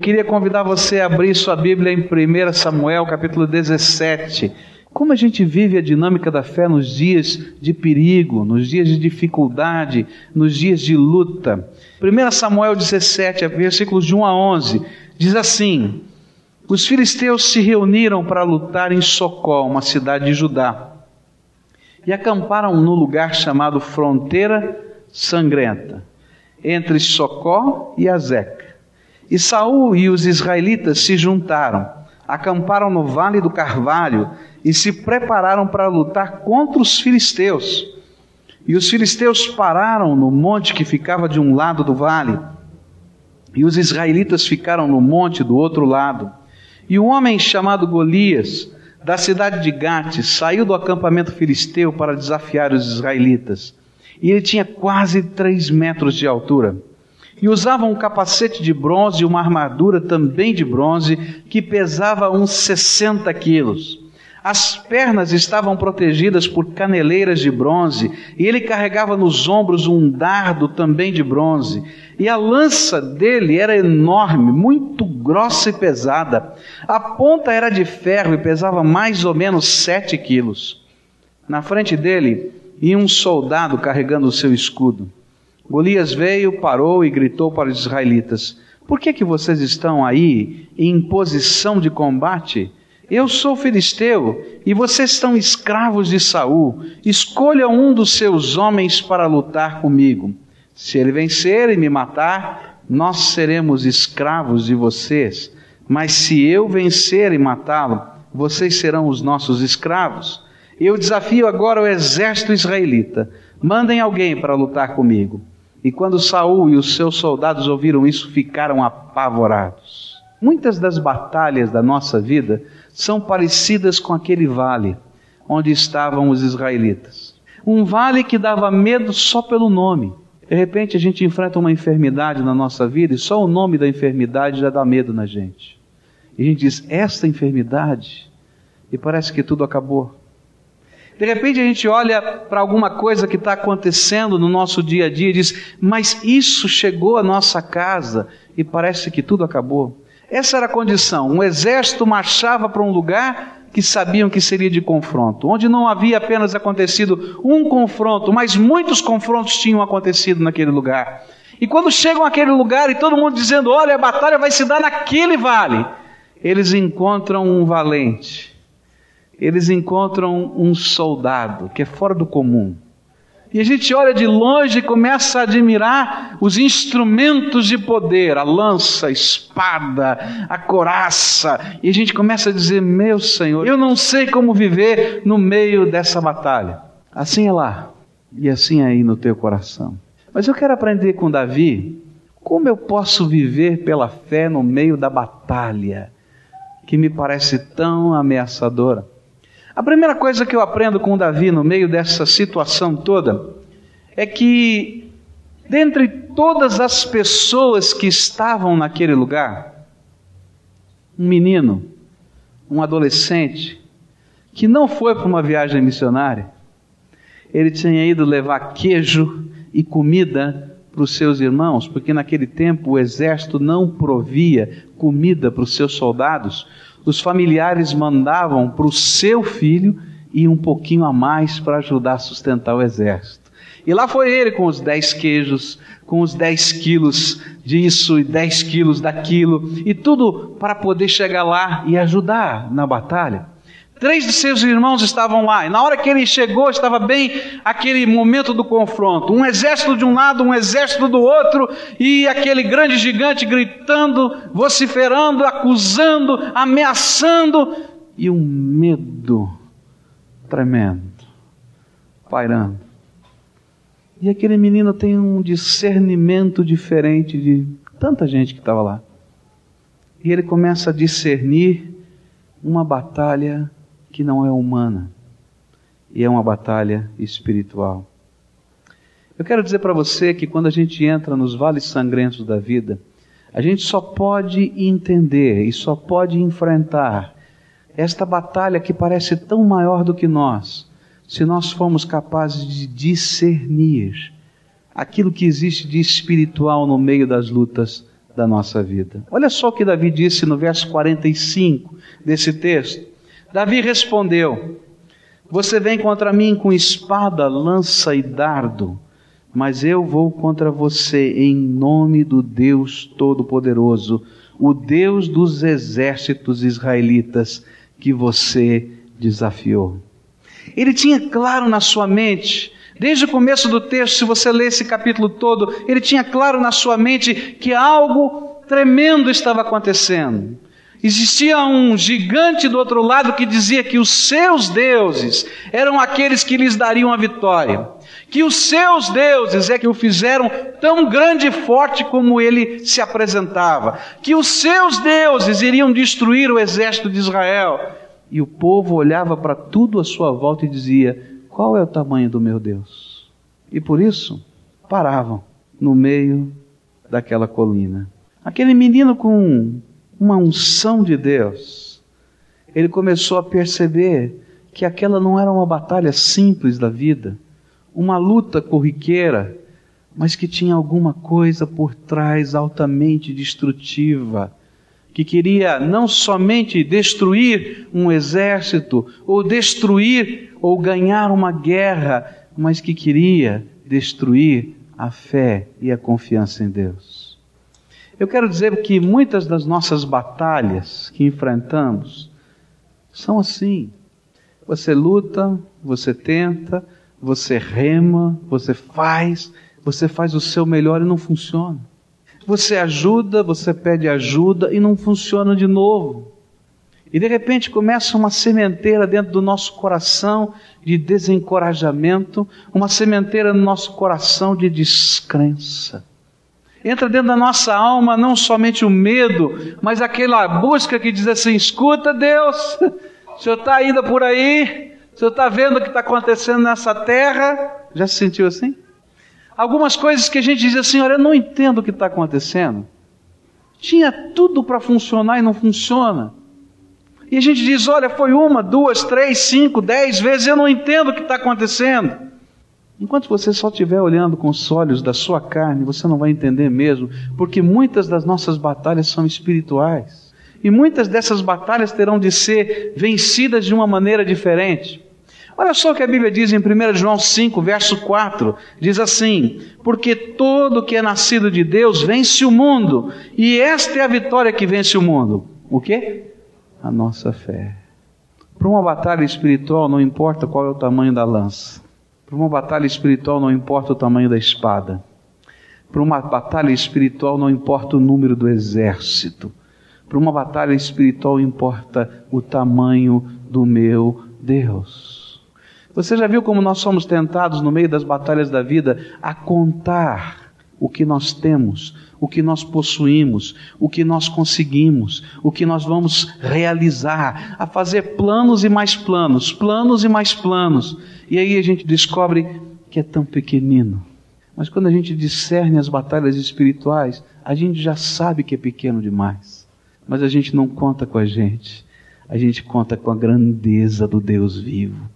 Queria convidar você a abrir sua Bíblia em 1 Samuel, capítulo 17. Como a gente vive a dinâmica da fé nos dias de perigo, nos dias de dificuldade, nos dias de luta. 1 Samuel 17, versículos de 1 a 11, diz assim: Os filisteus se reuniram para lutar em Socó, uma cidade de Judá, e acamparam no lugar chamado Fronteira Sangrenta, entre Socó e Azeca. E Saul e os israelitas se juntaram, acamparam no vale do Carvalho e se prepararam para lutar contra os filisteus. E os filisteus pararam no monte que ficava de um lado do vale, e os israelitas ficaram no monte do outro lado. E um homem chamado Golias, da cidade de Gate, saiu do acampamento filisteu para desafiar os israelitas. E ele tinha quase três metros de altura e usava um capacete de bronze e uma armadura também de bronze que pesava uns 60 quilos. As pernas estavam protegidas por caneleiras de bronze, e ele carregava nos ombros um dardo também de bronze. E a lança dele era enorme, muito grossa e pesada. A ponta era de ferro e pesava mais ou menos sete quilos. Na frente dele ia um soldado carregando o seu escudo. Golias veio, parou e gritou para os israelitas: Por que, que vocês estão aí em posição de combate? Eu sou filisteu e vocês são escravos de Saul. Escolha um dos seus homens para lutar comigo. Se ele vencer e me matar, nós seremos escravos de vocês. Mas se eu vencer e matá-lo, vocês serão os nossos escravos. Eu desafio agora o exército israelita. Mandem alguém para lutar comigo. E quando Saul e os seus soldados ouviram isso, ficaram apavorados. Muitas das batalhas da nossa vida são parecidas com aquele vale onde estavam os israelitas. Um vale que dava medo só pelo nome. De repente a gente enfrenta uma enfermidade na nossa vida e só o nome da enfermidade já dá medo na gente. E a gente diz: esta enfermidade, e parece que tudo acabou. De repente a gente olha para alguma coisa que está acontecendo no nosso dia a dia e diz: Mas isso chegou à nossa casa e parece que tudo acabou. Essa era a condição. Um exército marchava para um lugar que sabiam que seria de confronto, onde não havia apenas acontecido um confronto, mas muitos confrontos tinham acontecido naquele lugar. E quando chegam àquele lugar e todo mundo dizendo: Olha, a batalha vai se dar naquele vale, eles encontram um valente eles encontram um soldado que é fora do comum. E a gente olha de longe e começa a admirar os instrumentos de poder, a lança, a espada, a coraça. E a gente começa a dizer: Meu Senhor, eu não sei como viver no meio dessa batalha. Assim é lá, e assim é aí no teu coração. Mas eu quero aprender com Davi como eu posso viver pela fé no meio da batalha, que me parece tão ameaçadora. A primeira coisa que eu aprendo com Davi no meio dessa situação toda é que, dentre todas as pessoas que estavam naquele lugar, um menino, um adolescente, que não foi para uma viagem missionária, ele tinha ido levar queijo e comida para os seus irmãos, porque naquele tempo o exército não provia comida para os seus soldados, os familiares mandavam para o seu filho e um pouquinho a mais para ajudar a sustentar o exército. E lá foi ele com os dez queijos, com os dez quilos disso e dez quilos daquilo, e tudo para poder chegar lá e ajudar na batalha. Três de seus irmãos estavam lá, e na hora que ele chegou, estava bem aquele momento do confronto: um exército de um lado, um exército do outro, e aquele grande gigante gritando, vociferando, acusando, ameaçando, e um medo tremendo pairando. E aquele menino tem um discernimento diferente de tanta gente que estava lá. E ele começa a discernir uma batalha que não é humana e é uma batalha espiritual. Eu quero dizer para você que quando a gente entra nos vales sangrentos da vida, a gente só pode entender e só pode enfrentar esta batalha que parece tão maior do que nós, se nós formos capazes de discernir aquilo que existe de espiritual no meio das lutas da nossa vida. Olha só o que Davi disse no verso 45 desse texto. Davi respondeu: Você vem contra mim com espada, lança e dardo, mas eu vou contra você em nome do Deus Todo-Poderoso, o Deus dos exércitos israelitas que você desafiou. Ele tinha claro na sua mente Desde o começo do texto, se você ler esse capítulo todo, ele tinha claro na sua mente que algo tremendo estava acontecendo. Existia um gigante do outro lado que dizia que os seus deuses eram aqueles que lhes dariam a vitória. Que os seus deuses é que o fizeram tão grande e forte como ele se apresentava. Que os seus deuses iriam destruir o exército de Israel. E o povo olhava para tudo à sua volta e dizia: qual é o tamanho do meu Deus? E por isso paravam no meio daquela colina. Aquele menino com uma unção de Deus, ele começou a perceber que aquela não era uma batalha simples da vida, uma luta corriqueira, mas que tinha alguma coisa por trás altamente destrutiva que queria não somente destruir um exército, ou destruir ou ganhar uma guerra, mas que queria destruir a fé e a confiança em Deus. Eu quero dizer que muitas das nossas batalhas que enfrentamos são assim. Você luta, você tenta, você rema, você faz, você faz o seu melhor e não funciona. Você ajuda, você pede ajuda e não funciona de novo. E de repente começa uma sementeira dentro do nosso coração de desencorajamento, uma sementeira no nosso coração de descrença. Entra dentro da nossa alma não somente o medo, mas aquela busca que diz assim: escuta Deus, o Senhor está ainda por aí, o Senhor está vendo o que está acontecendo nessa terra. Já se sentiu assim? algumas coisas que a gente diz assim: olha, eu não entendo o que está acontecendo. Tinha tudo para funcionar e não funciona. E a gente diz: olha, foi uma, duas, três, cinco, dez vezes, eu não entendo o que está acontecendo. Enquanto você só estiver olhando com os olhos da sua carne, você não vai entender mesmo, porque muitas das nossas batalhas são espirituais. E muitas dessas batalhas terão de ser vencidas de uma maneira diferente. Olha só o que a Bíblia diz em 1 João 5, verso 4: diz assim: Porque todo que é nascido de Deus vence o mundo, e esta é a vitória que vence o mundo. O que? A nossa fé. Para uma batalha espiritual, não importa qual é o tamanho da lança. Para uma batalha espiritual, não importa o tamanho da espada. Para uma batalha espiritual, não importa o número do exército. Para uma batalha espiritual, importa o tamanho do meu Deus. Você já viu como nós somos tentados no meio das batalhas da vida a contar o que nós temos, o que nós possuímos, o que nós conseguimos, o que nós vamos realizar, a fazer planos e mais planos, planos e mais planos. E aí a gente descobre que é tão pequenino. Mas quando a gente discerne as batalhas espirituais, a gente já sabe que é pequeno demais. Mas a gente não conta com a gente, a gente conta com a grandeza do Deus vivo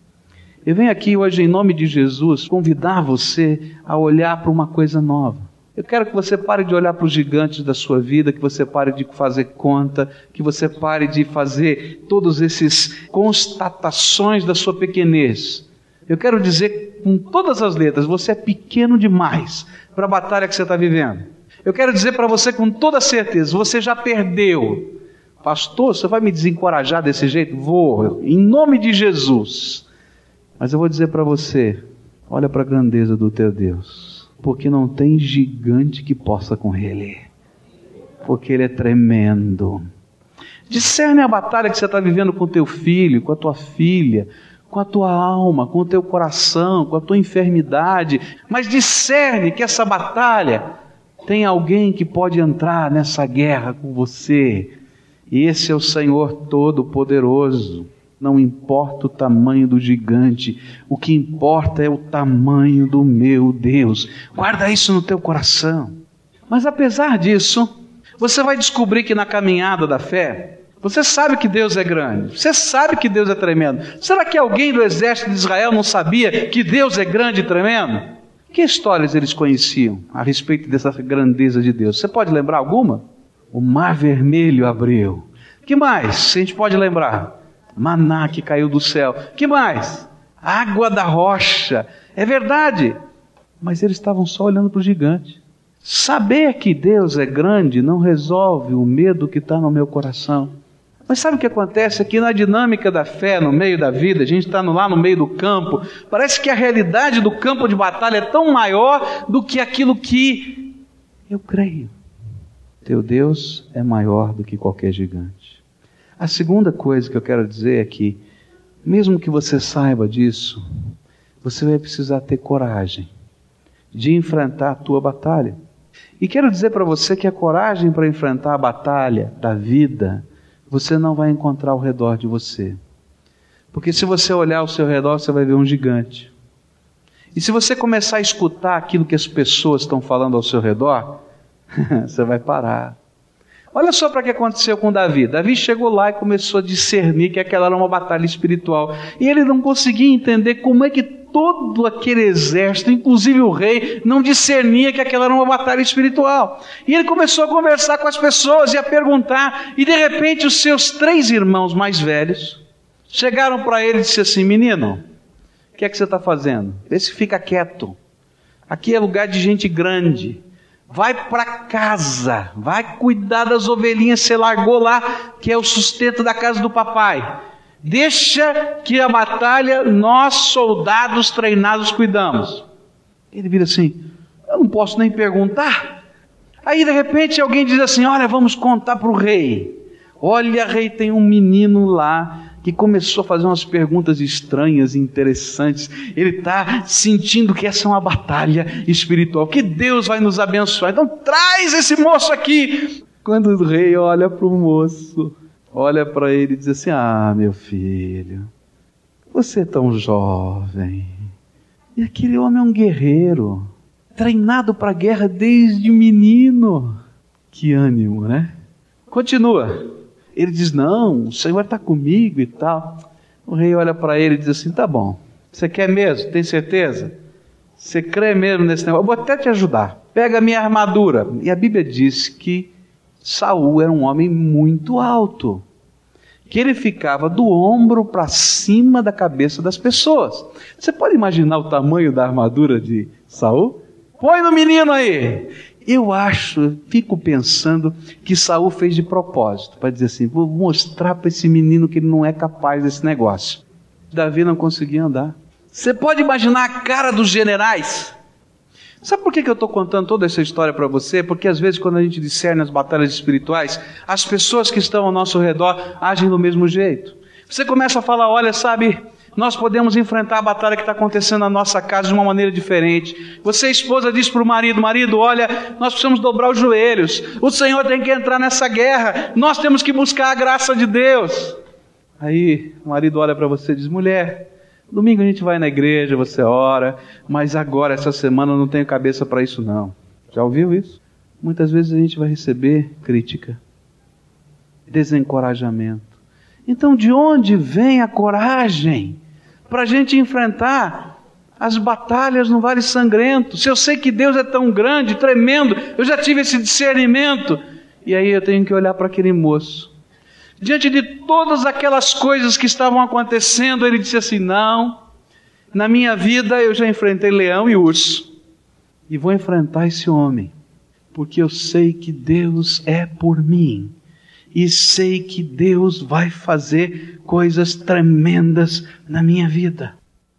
eu venho aqui hoje, em nome de Jesus, convidar você a olhar para uma coisa nova. Eu quero que você pare de olhar para os gigantes da sua vida, que você pare de fazer conta, que você pare de fazer todos esses constatações da sua pequenez. Eu quero dizer com todas as letras, você é pequeno demais para a batalha que você está vivendo. Eu quero dizer para você com toda certeza, você já perdeu. Pastor, você vai me desencorajar desse jeito? Vou, em nome de Jesus. Mas eu vou dizer para você: olha para a grandeza do teu Deus, porque não tem gigante que possa com ele, porque ele é tremendo. Discerne a batalha que você está vivendo com teu filho, com a tua filha, com a tua alma, com o teu coração, com a tua enfermidade, mas discerne que essa batalha tem alguém que pode entrar nessa guerra com você. E esse é o Senhor Todo-Poderoso. Não importa o tamanho do gigante, o que importa é o tamanho do meu Deus. Guarda isso no teu coração. Mas apesar disso, você vai descobrir que na caminhada da fé, você sabe que Deus é grande, você sabe que Deus é tremendo. Será que alguém do exército de Israel não sabia que Deus é grande e tremendo? Que histórias eles conheciam a respeito dessa grandeza de Deus? Você pode lembrar alguma? O mar vermelho abriu. Que mais? A gente pode lembrar. Maná que caiu do céu. Que mais? Água da rocha. É verdade. Mas eles estavam só olhando para o gigante. Saber que Deus é grande não resolve o medo que está no meu coração. Mas sabe o que acontece aqui na dinâmica da fé, no meio da vida? A gente está lá no meio do campo. Parece que a realidade do campo de batalha é tão maior do que aquilo que eu creio. Teu Deus é maior do que qualquer gigante. A segunda coisa que eu quero dizer é que, mesmo que você saiba disso, você vai precisar ter coragem de enfrentar a tua batalha. E quero dizer para você que a coragem para enfrentar a batalha da vida, você não vai encontrar ao redor de você. Porque se você olhar ao seu redor, você vai ver um gigante. E se você começar a escutar aquilo que as pessoas estão falando ao seu redor, você vai parar. Olha só para o que aconteceu com Davi. Davi chegou lá e começou a discernir que aquela era uma batalha espiritual. E ele não conseguia entender como é que todo aquele exército, inclusive o rei, não discernia que aquela era uma batalha espiritual. E ele começou a conversar com as pessoas e a perguntar, e de repente os seus três irmãos mais velhos chegaram para ele e disseram assim: Menino, o que é que você está fazendo? Vê se fica quieto. Aqui é lugar de gente grande. Vai para casa, vai cuidar das ovelhinhas, você largou lá, que é o sustento da casa do papai. Deixa que a batalha nós, soldados treinados, cuidamos. Ele vira assim: Eu não posso nem perguntar. Aí de repente alguém diz assim: Olha, vamos contar para o rei. Olha, rei, tem um menino lá que começou a fazer umas perguntas estranhas interessantes. Ele está sentindo que essa é uma batalha espiritual, que Deus vai nos abençoar. Então traz esse moço aqui. Quando o rei olha para o moço, olha para ele e diz assim: Ah, meu filho, você é tão jovem. E aquele homem é um guerreiro, treinado para a guerra desde menino. Que ânimo, né? Continua. Ele diz: Não, o Senhor está comigo e tal. O rei olha para ele e diz assim: Tá bom, você quer mesmo? Tem certeza? Você crê mesmo nesse negócio? Eu vou até te ajudar. Pega a minha armadura. E a Bíblia diz que Saul era um homem muito alto, que ele ficava do ombro para cima da cabeça das pessoas. Você pode imaginar o tamanho da armadura de Saul? Põe no menino aí. Eu acho, fico pensando que Saul fez de propósito, para dizer assim: vou mostrar para esse menino que ele não é capaz desse negócio. Davi não conseguia andar. Você pode imaginar a cara dos generais? Sabe por que, eu estou contando toda essa história para você? Porque às vezes, quando a gente discerne as batalhas espirituais, as pessoas que estão ao nosso redor agem do mesmo jeito. Você começa a falar: olha, sabe, nós podemos enfrentar a batalha que está acontecendo na nossa casa de uma maneira diferente. Você, esposa, diz para o marido: marido, olha, nós precisamos dobrar os joelhos. O Senhor tem que entrar nessa guerra. Nós temos que buscar a graça de Deus. Aí o marido olha para você e diz: mulher, Domingo a gente vai na igreja, você ora, mas agora, essa semana, eu não tenho cabeça para isso, não. Já ouviu isso? Muitas vezes a gente vai receber crítica, desencorajamento. Então, de onde vem a coragem para a gente enfrentar as batalhas no Vale Sangrento? Se eu sei que Deus é tão grande, tremendo, eu já tive esse discernimento, e aí eu tenho que olhar para aquele moço diante de todas aquelas coisas que estavam acontecendo, ele disse assim: Não, na minha vida eu já enfrentei leão e urso, e vou enfrentar esse homem, porque eu sei que Deus é por mim, e sei que Deus vai fazer coisas tremendas na minha vida.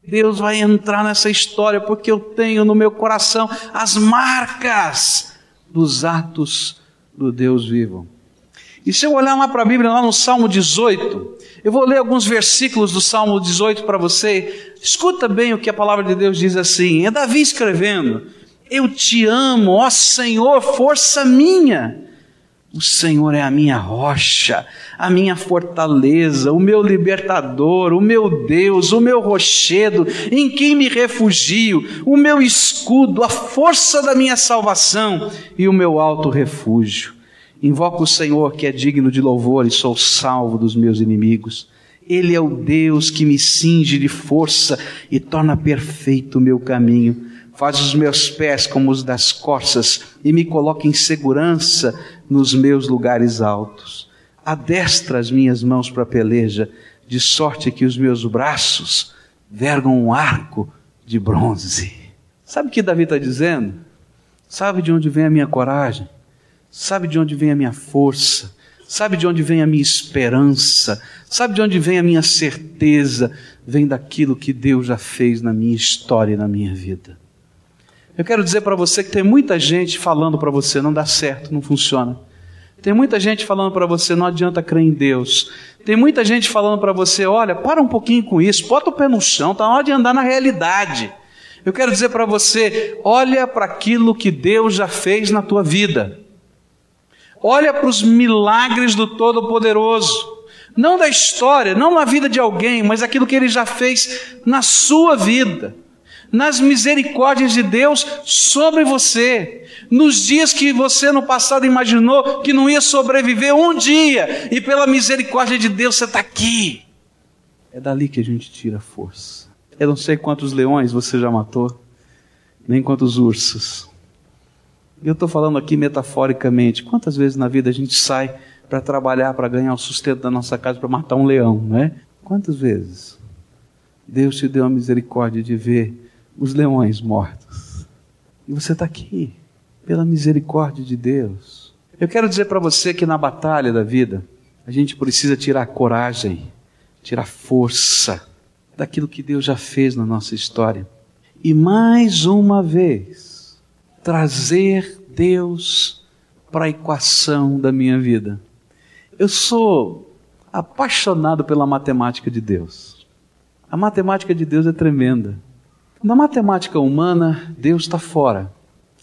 Deus vai entrar nessa história porque eu tenho no meu coração as marcas dos atos do Deus vivo. E se eu olhar lá para a Bíblia, lá no Salmo 18, eu vou ler alguns versículos do Salmo 18 para você. Escuta bem o que a palavra de Deus diz assim. É Davi escrevendo: Eu te amo, ó Senhor, força minha. O Senhor é a minha rocha, a minha fortaleza, o meu libertador, o meu Deus, o meu rochedo, em quem me refugio, o meu escudo, a força da minha salvação e o meu alto refúgio. Invoco o Senhor que é digno de louvor e sou salvo dos meus inimigos. Ele é o Deus que me cinge de força e torna perfeito o meu caminho. faz os meus pés como os das corças e me coloca em segurança nos meus lugares altos. Adestra as minhas mãos para a peleja, de sorte que os meus braços vergam um arco de bronze. Sabe o que Davi está dizendo? Sabe de onde vem a minha coragem? Sabe de onde vem a minha força? Sabe de onde vem a minha esperança? Sabe de onde vem a minha certeza? Vem daquilo que Deus já fez na minha história e na minha vida. Eu quero dizer para você que tem muita gente falando para você não dá certo, não funciona. Tem muita gente falando para você não adianta crer em Deus. Tem muita gente falando para você, olha, para um pouquinho com isso, bota o pé no chão, está na hora de andar na realidade. Eu quero dizer para você, olha para aquilo que Deus já fez na tua vida. Olha para os milagres do Todo-Poderoso. Não da história, não na vida de alguém, mas aquilo que ele já fez na sua vida. Nas misericórdias de Deus sobre você. Nos dias que você no passado imaginou que não ia sobreviver um dia, e pela misericórdia de Deus você está aqui. É dali que a gente tira força. Eu não sei quantos leões você já matou, nem quantos ursos. Eu estou falando aqui metaforicamente. Quantas vezes na vida a gente sai para trabalhar, para ganhar o sustento da nossa casa, para matar um leão, não é? Quantas vezes Deus te deu a misericórdia de ver os leões mortos? E você está aqui, pela misericórdia de Deus. Eu quero dizer para você que na batalha da vida, a gente precisa tirar coragem, tirar força daquilo que Deus já fez na nossa história. E mais uma vez, trazer Deus para a equação da minha vida. Eu sou apaixonado pela matemática de Deus. A matemática de Deus é tremenda. Na matemática humana, Deus está fora.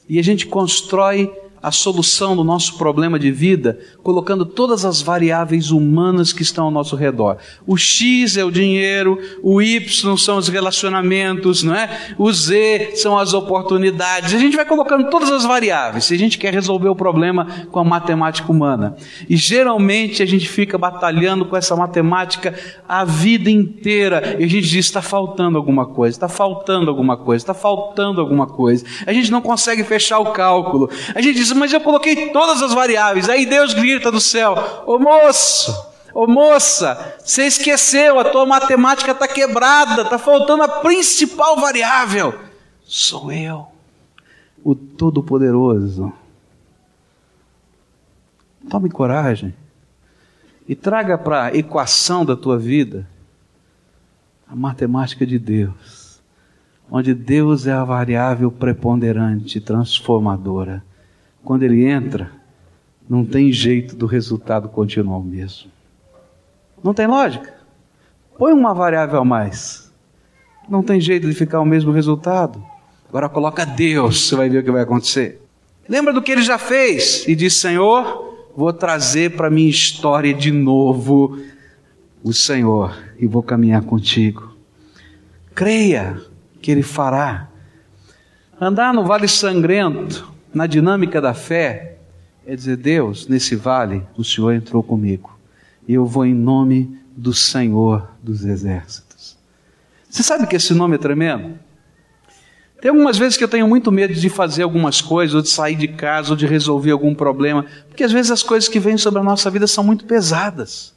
E a gente constrói a solução do nosso problema de vida colocando todas as variáveis humanas que estão ao nosso redor. O X é o dinheiro, o Y são os relacionamentos, não é? O Z são as oportunidades. A gente vai colocando todas as variáveis se a gente quer resolver o problema com a matemática humana. E geralmente a gente fica batalhando com essa matemática a vida inteira e a gente diz está faltando alguma coisa, está faltando alguma coisa, está faltando alguma coisa. A gente não consegue fechar o cálculo. A gente diz mas eu coloquei todas as variáveis. Aí Deus grita do céu: Ô moço, ô moça, você esqueceu, a tua matemática está quebrada, está faltando a principal variável. Sou eu, o Todo-Poderoso. Tome coragem e traga para a equação da tua vida a matemática de Deus, onde Deus é a variável preponderante, transformadora. Quando ele entra, não tem jeito do resultado continuar o mesmo. Não tem lógica. Põe uma variável a mais. Não tem jeito de ficar o mesmo resultado. Agora coloca Deus, você vai ver o que vai acontecer. Lembra do que ele já fez e diz: Senhor, vou trazer para minha história de novo o Senhor e vou caminhar contigo. Creia que ele fará. Andar no vale sangrento na dinâmica da fé, é dizer: Deus, nesse vale, o Senhor entrou comigo. E eu vou em nome do Senhor dos Exércitos. Você sabe que esse nome é tremendo? Tem algumas vezes que eu tenho muito medo de fazer algumas coisas, ou de sair de casa, ou de resolver algum problema, porque às vezes as coisas que vêm sobre a nossa vida são muito pesadas.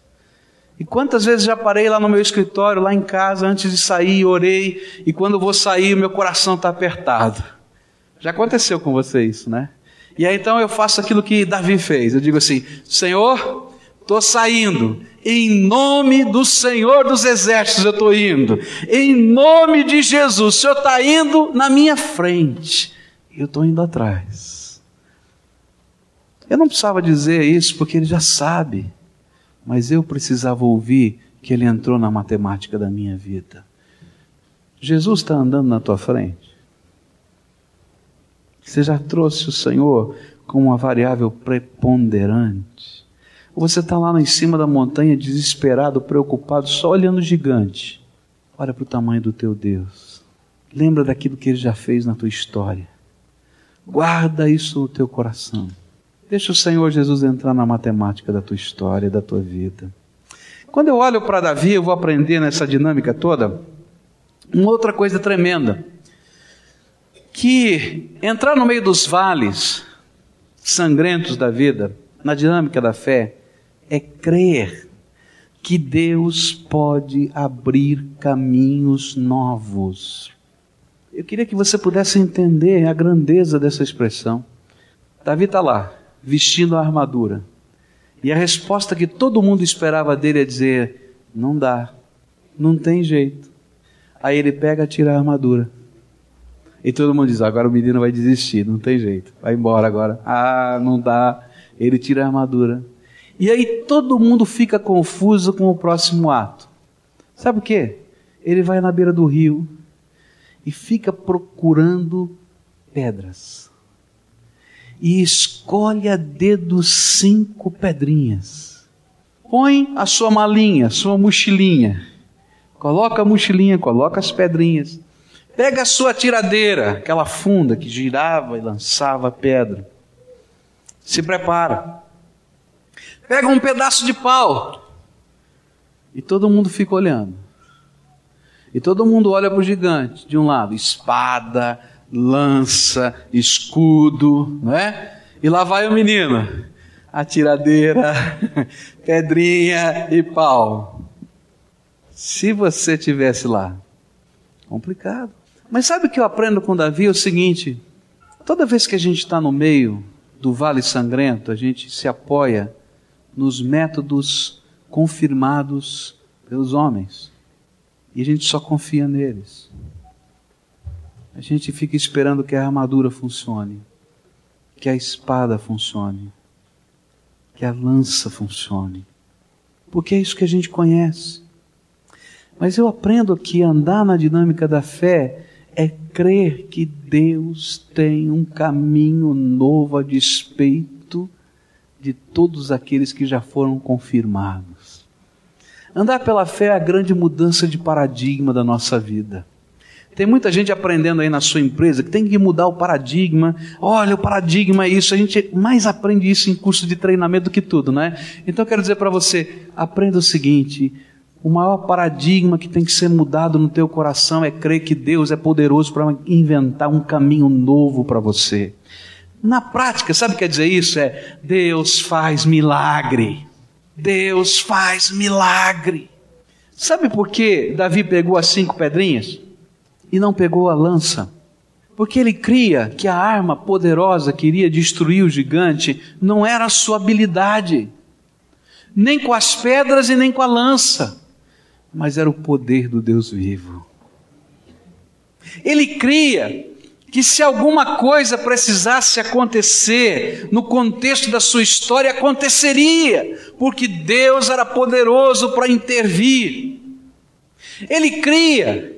E quantas vezes já parei lá no meu escritório, lá em casa, antes de sair, orei, e quando vou sair, meu coração está apertado. Já aconteceu com você isso, né? E aí então eu faço aquilo que Davi fez. Eu digo assim: Senhor, estou saindo. Em nome do Senhor dos Exércitos eu estou indo. Em nome de Jesus, o Senhor está indo na minha frente. Eu estou indo atrás. Eu não precisava dizer isso porque ele já sabe. Mas eu precisava ouvir que ele entrou na matemática da minha vida. Jesus está andando na tua frente. Você já trouxe o Senhor como uma variável preponderante? Ou você está lá em cima da montanha, desesperado, preocupado, só olhando o gigante? Olha para o tamanho do teu Deus. Lembra daquilo que ele já fez na tua história. Guarda isso no teu coração. Deixa o Senhor Jesus entrar na matemática da tua história, da tua vida. Quando eu olho para Davi, eu vou aprender nessa dinâmica toda uma outra coisa tremenda que entrar no meio dos vales sangrentos da vida, na dinâmica da fé, é crer que Deus pode abrir caminhos novos. Eu queria que você pudesse entender a grandeza dessa expressão. Davi está lá, vestindo a armadura. E a resposta que todo mundo esperava dele é dizer: não dá, não tem jeito. Aí ele pega, tira a armadura. E todo mundo diz: agora o menino vai desistir, não tem jeito, vai embora agora. Ah, não dá. Ele tira a armadura. E aí todo mundo fica confuso com o próximo ato. Sabe o que? Ele vai na beira do rio e fica procurando pedras. E escolhe a dedo cinco pedrinhas. Põe a sua malinha, sua mochilinha. Coloca a mochilinha, coloca as pedrinhas. Pega a sua tiradeira, aquela funda que girava e lançava pedra. Se prepara. Pega um pedaço de pau. E todo mundo fica olhando. E todo mundo olha para o gigante, de um lado, espada, lança, escudo, não é? E lá vai o menino, atiradeira, pedrinha e pau. Se você tivesse lá, complicado. Mas sabe o que eu aprendo com Davi? É o seguinte: toda vez que a gente está no meio do vale sangrento, a gente se apoia nos métodos confirmados pelos homens. E a gente só confia neles. A gente fica esperando que a armadura funcione, que a espada funcione, que a lança funcione. Porque é isso que a gente conhece. Mas eu aprendo que andar na dinâmica da fé é crer que Deus tem um caminho novo a despeito de todos aqueles que já foram confirmados. Andar pela fé é a grande mudança de paradigma da nossa vida. Tem muita gente aprendendo aí na sua empresa que tem que mudar o paradigma. Olha, o paradigma é isso. A gente mais aprende isso em curso de treinamento do que tudo, né? Então eu quero dizer para você, aprenda o seguinte: o maior paradigma que tem que ser mudado no teu coração é crer que Deus é poderoso para inventar um caminho novo para você. Na prática, sabe o que quer dizer isso? É Deus faz milagre. Deus faz milagre. Sabe por que Davi pegou as cinco pedrinhas e não pegou a lança? Porque ele cria que a arma poderosa que iria destruir o gigante não era a sua habilidade, nem com as pedras e nem com a lança, mas era o poder do Deus vivo. Ele cria que se alguma coisa precisasse acontecer no contexto da sua história, aconteceria, porque Deus era poderoso para intervir. Ele cria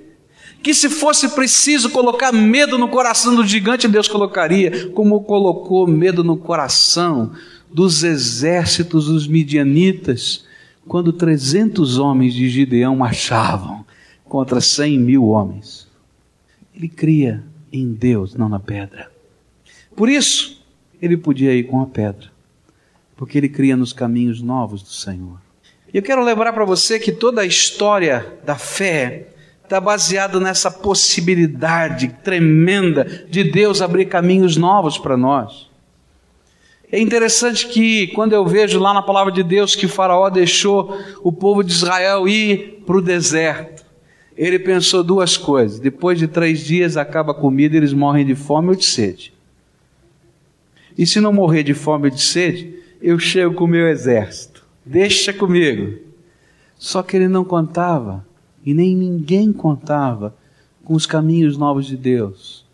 que se fosse preciso colocar medo no coração do gigante, Deus colocaria, como colocou medo no coração dos exércitos dos midianitas, quando 300 homens de Gideão marchavam contra 100 mil homens. Ele cria em Deus, não na pedra. Por isso, ele podia ir com a pedra, porque ele cria nos caminhos novos do Senhor. E eu quero lembrar para você que toda a história da fé está baseada nessa possibilidade tremenda de Deus abrir caminhos novos para nós. É interessante que quando eu vejo lá na palavra de Deus que Faraó deixou o povo de Israel ir para o deserto, ele pensou duas coisas. Depois de três dias acaba a comida, eles morrem de fome ou de sede. E se não morrer de fome ou de sede, eu chego com o meu exército. Deixa comigo. Só que ele não contava, e nem ninguém contava, com os caminhos novos de Deus.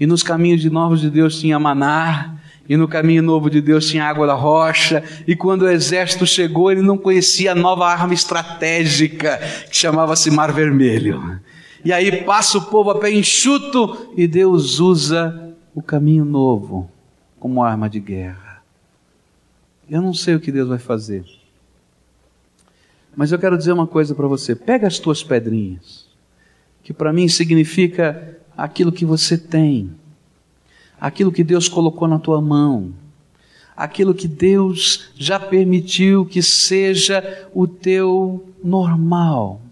E nos caminhos de novos de Deus tinha maná, e no caminho novo de Deus tinha água da rocha, e quando o exército chegou, ele não conhecia a nova arma estratégica, que chamava-se Mar Vermelho. E aí passa o povo a pé enxuto, e Deus usa o caminho novo como arma de guerra. Eu não sei o que Deus vai fazer. Mas eu quero dizer uma coisa para você: pega as tuas pedrinhas, que para mim significa aquilo que você tem aquilo que Deus colocou na tua mão, aquilo que Deus já permitiu que seja o teu normal.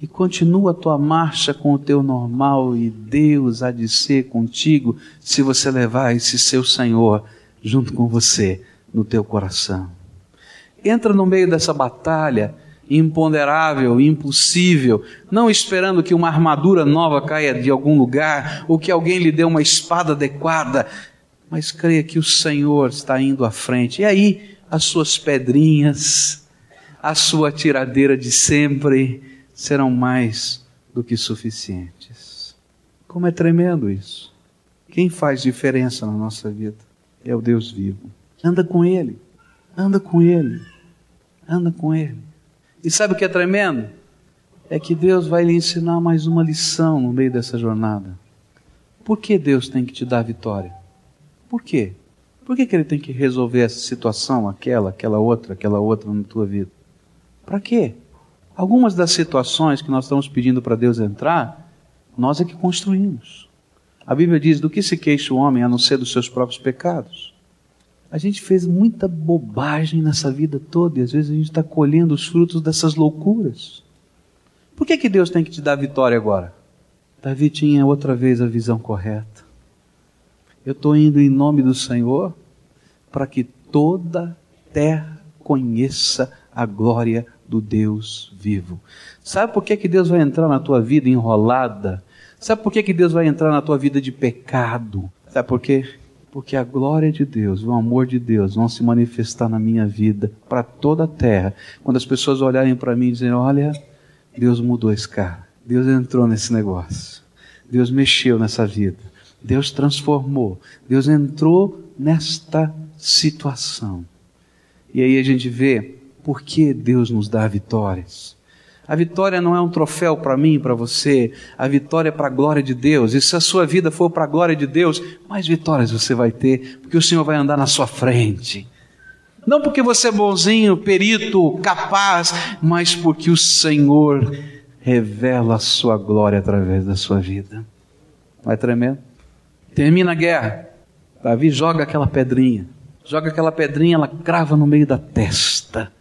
e continua a tua marcha com o teu normal e Deus há de ser contigo se você levar esse seu Senhor junto com você no teu coração. Entra no meio dessa batalha imponderável, impossível, não esperando que uma armadura nova caia de algum lugar ou que alguém lhe dê uma espada adequada, mas creia que o Senhor está indo à frente. E aí, as suas pedrinhas, a sua tiradeira de sempre serão mais do que suficientes. Como é tremendo isso. Quem faz diferença na nossa vida é o Deus vivo. Anda com Ele, anda com Ele, anda com Ele. E sabe o que é tremendo? É que Deus vai lhe ensinar mais uma lição no meio dessa jornada. Por que Deus tem que te dar vitória? Por quê? Por que, que Ele tem que resolver essa situação, aquela, aquela outra, aquela outra na tua vida? Para quê? Algumas das situações que nós estamos pedindo para Deus entrar, nós é que construímos. A Bíblia diz: do que se queixa o homem a não ser dos seus próprios pecados? A gente fez muita bobagem nessa vida toda e às vezes a gente está colhendo os frutos dessas loucuras. Por que, que Deus tem que te dar vitória agora? Davi tinha outra vez a visão correta. Eu estou indo em nome do Senhor para que toda terra conheça a glória do Deus vivo. Sabe por que, que Deus vai entrar na tua vida enrolada? Sabe por que, que Deus vai entrar na tua vida de pecado? Sabe por quê? Porque a glória de Deus, o amor de Deus vão se manifestar na minha vida para toda a terra. Quando as pessoas olharem para mim e dizerem: Olha, Deus mudou esse cara, Deus entrou nesse negócio, Deus mexeu nessa vida, Deus transformou, Deus entrou nesta situação. E aí a gente vê por que Deus nos dá vitórias. A vitória não é um troféu para mim, para você. A vitória é para a glória de Deus. E se a sua vida for para a glória de Deus, mais vitórias você vai ter, porque o Senhor vai andar na sua frente. Não porque você é bonzinho, perito, capaz, mas porque o Senhor revela a sua glória através da sua vida. Vai tremendo? Termina a guerra. Davi joga aquela pedrinha. Joga aquela pedrinha, ela crava no meio da testa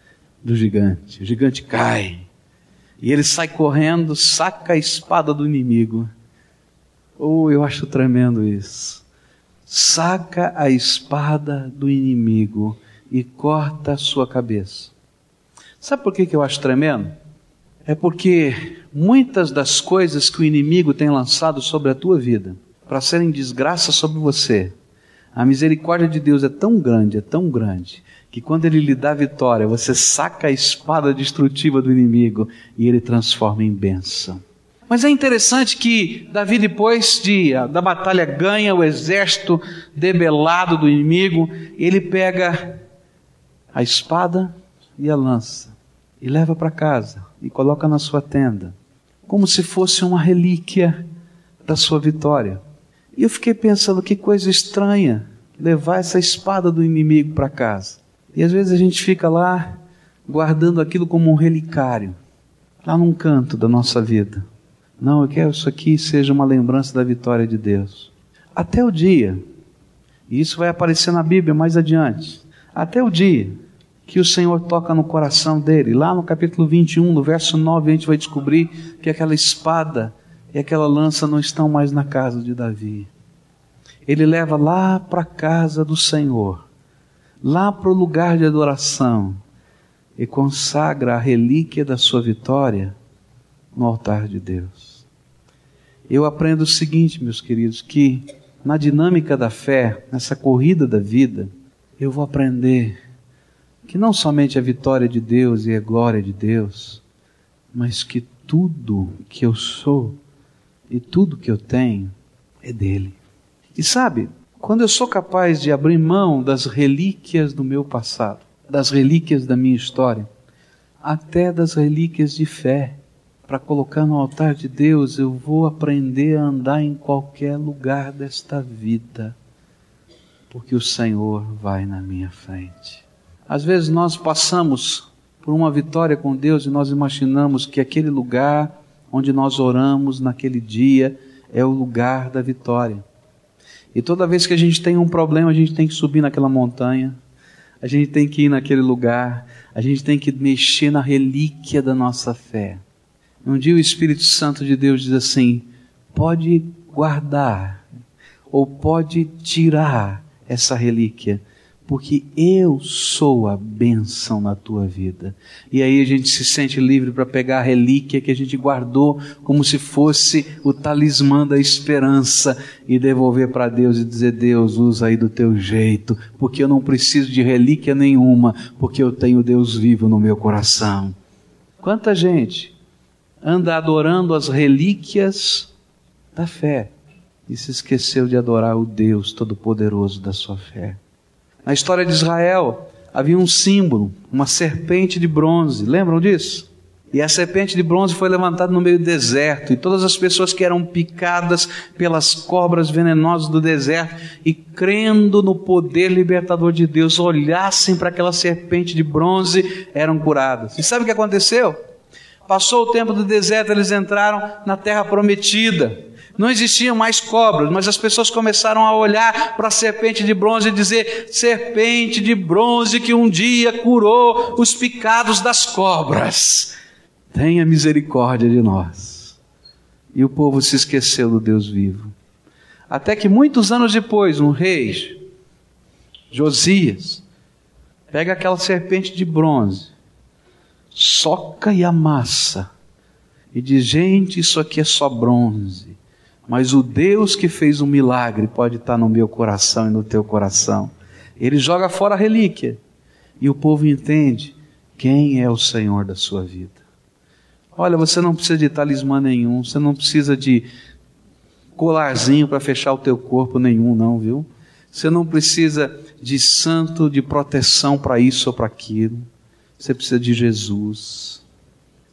do gigante. O gigante cai. E ele sai correndo, saca a espada do inimigo. Oh, eu acho tremendo isso. Saca a espada do inimigo e corta a sua cabeça. Sabe por que, que eu acho tremendo? É porque muitas das coisas que o inimigo tem lançado sobre a tua vida, para serem desgraça sobre você, a misericórdia de Deus é tão grande, é tão grande, que quando ele lhe dá vitória, você saca a espada destrutiva do inimigo e ele transforma em bênção. Mas é interessante que Davi, depois de, da batalha, ganha o exército debelado do inimigo, ele pega a espada e a lança e leva para casa e coloca na sua tenda, como se fosse uma relíquia da sua vitória. E eu fiquei pensando que coisa estranha levar essa espada do inimigo para casa. E às vezes a gente fica lá guardando aquilo como um relicário, lá num canto da nossa vida. Não, eu quero isso aqui seja uma lembrança da vitória de Deus. Até o dia, e isso vai aparecer na Bíblia mais adiante, até o dia que o Senhor toca no coração dele. Lá no capítulo 21, no verso 9, a gente vai descobrir que aquela espada e aquela lança não estão mais na casa de Davi. Ele leva lá para a casa do Senhor lá para o lugar de adoração e consagra a relíquia da sua vitória no altar de Deus. Eu aprendo o seguinte, meus queridos, que na dinâmica da fé, nessa corrida da vida, eu vou aprender que não somente a vitória de Deus e a glória de Deus, mas que tudo que eu sou e tudo que eu tenho é dele. E sabe, quando eu sou capaz de abrir mão das relíquias do meu passado, das relíquias da minha história, até das relíquias de fé, para colocar no altar de Deus, eu vou aprender a andar em qualquer lugar desta vida, porque o Senhor vai na minha frente. Às vezes nós passamos por uma vitória com Deus e nós imaginamos que aquele lugar onde nós oramos naquele dia é o lugar da vitória. E toda vez que a gente tem um problema, a gente tem que subir naquela montanha, a gente tem que ir naquele lugar, a gente tem que mexer na relíquia da nossa fé. Um dia o Espírito Santo de Deus diz assim: pode guardar ou pode tirar essa relíquia, porque eu sou a bênção na tua vida. E aí a gente se sente livre para pegar a relíquia que a gente guardou como se fosse o talismã da esperança e devolver para Deus e dizer: Deus, usa aí do teu jeito, porque eu não preciso de relíquia nenhuma, porque eu tenho Deus vivo no meu coração. Quanta gente anda adorando as relíquias da fé e se esqueceu de adorar o Deus Todo-Poderoso da sua fé. Na história de Israel, havia um símbolo, uma serpente de bronze. Lembram disso? E a serpente de bronze foi levantada no meio do deserto, e todas as pessoas que eram picadas pelas cobras venenosas do deserto e crendo no poder libertador de Deus, olhassem para aquela serpente de bronze, eram curadas. E sabe o que aconteceu? Passou o tempo do deserto, eles entraram na terra prometida. Não existiam mais cobras, mas as pessoas começaram a olhar para a serpente de bronze e dizer: serpente de bronze que um dia curou os picados das cobras, tenha misericórdia de nós. E o povo se esqueceu do Deus vivo. Até que muitos anos depois, um rei, Josias, pega aquela serpente de bronze, soca e amassa, e diz: gente, isso aqui é só bronze mas o Deus que fez um milagre pode estar no meu coração e no teu coração. Ele joga fora a relíquia e o povo entende quem é o Senhor da sua vida. Olha, você não precisa de talismã nenhum, você não precisa de colarzinho para fechar o teu corpo nenhum, não, viu? Você não precisa de santo de proteção para isso ou para aquilo. Você precisa de Jesus.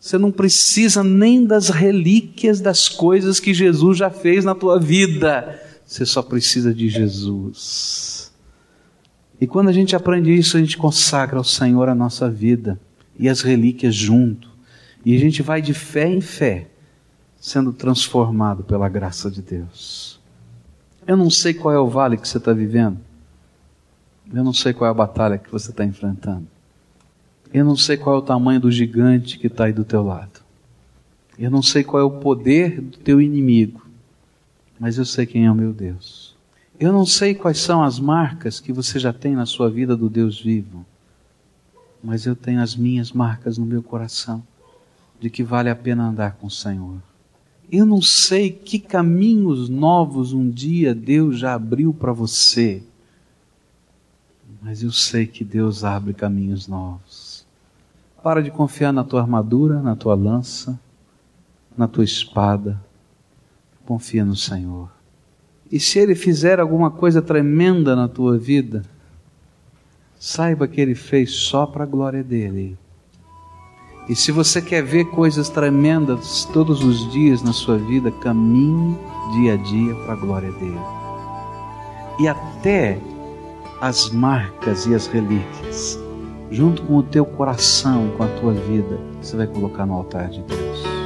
Você não precisa nem das relíquias das coisas que Jesus já fez na tua vida. Você só precisa de Jesus. E quando a gente aprende isso, a gente consagra ao Senhor a nossa vida e as relíquias junto. E a gente vai de fé em fé, sendo transformado pela graça de Deus. Eu não sei qual é o vale que você está vivendo. Eu não sei qual é a batalha que você está enfrentando. Eu não sei qual é o tamanho do gigante que está aí do teu lado. Eu não sei qual é o poder do teu inimigo, mas eu sei quem é o meu Deus. Eu não sei quais são as marcas que você já tem na sua vida do Deus vivo, mas eu tenho as minhas marcas no meu coração de que vale a pena andar com o Senhor. Eu não sei que caminhos novos um dia Deus já abriu para você, mas eu sei que Deus abre caminhos novos. Para de confiar na tua armadura, na tua lança, na tua espada. Confia no Senhor. E se Ele fizer alguma coisa tremenda na tua vida, saiba que Ele fez só para a glória dele. E se você quer ver coisas tremendas todos os dias na sua vida, caminhe dia a dia para a glória dele. E até as marcas e as relíquias junto com o teu coração, com a tua vida, você vai colocar no altar de Deus.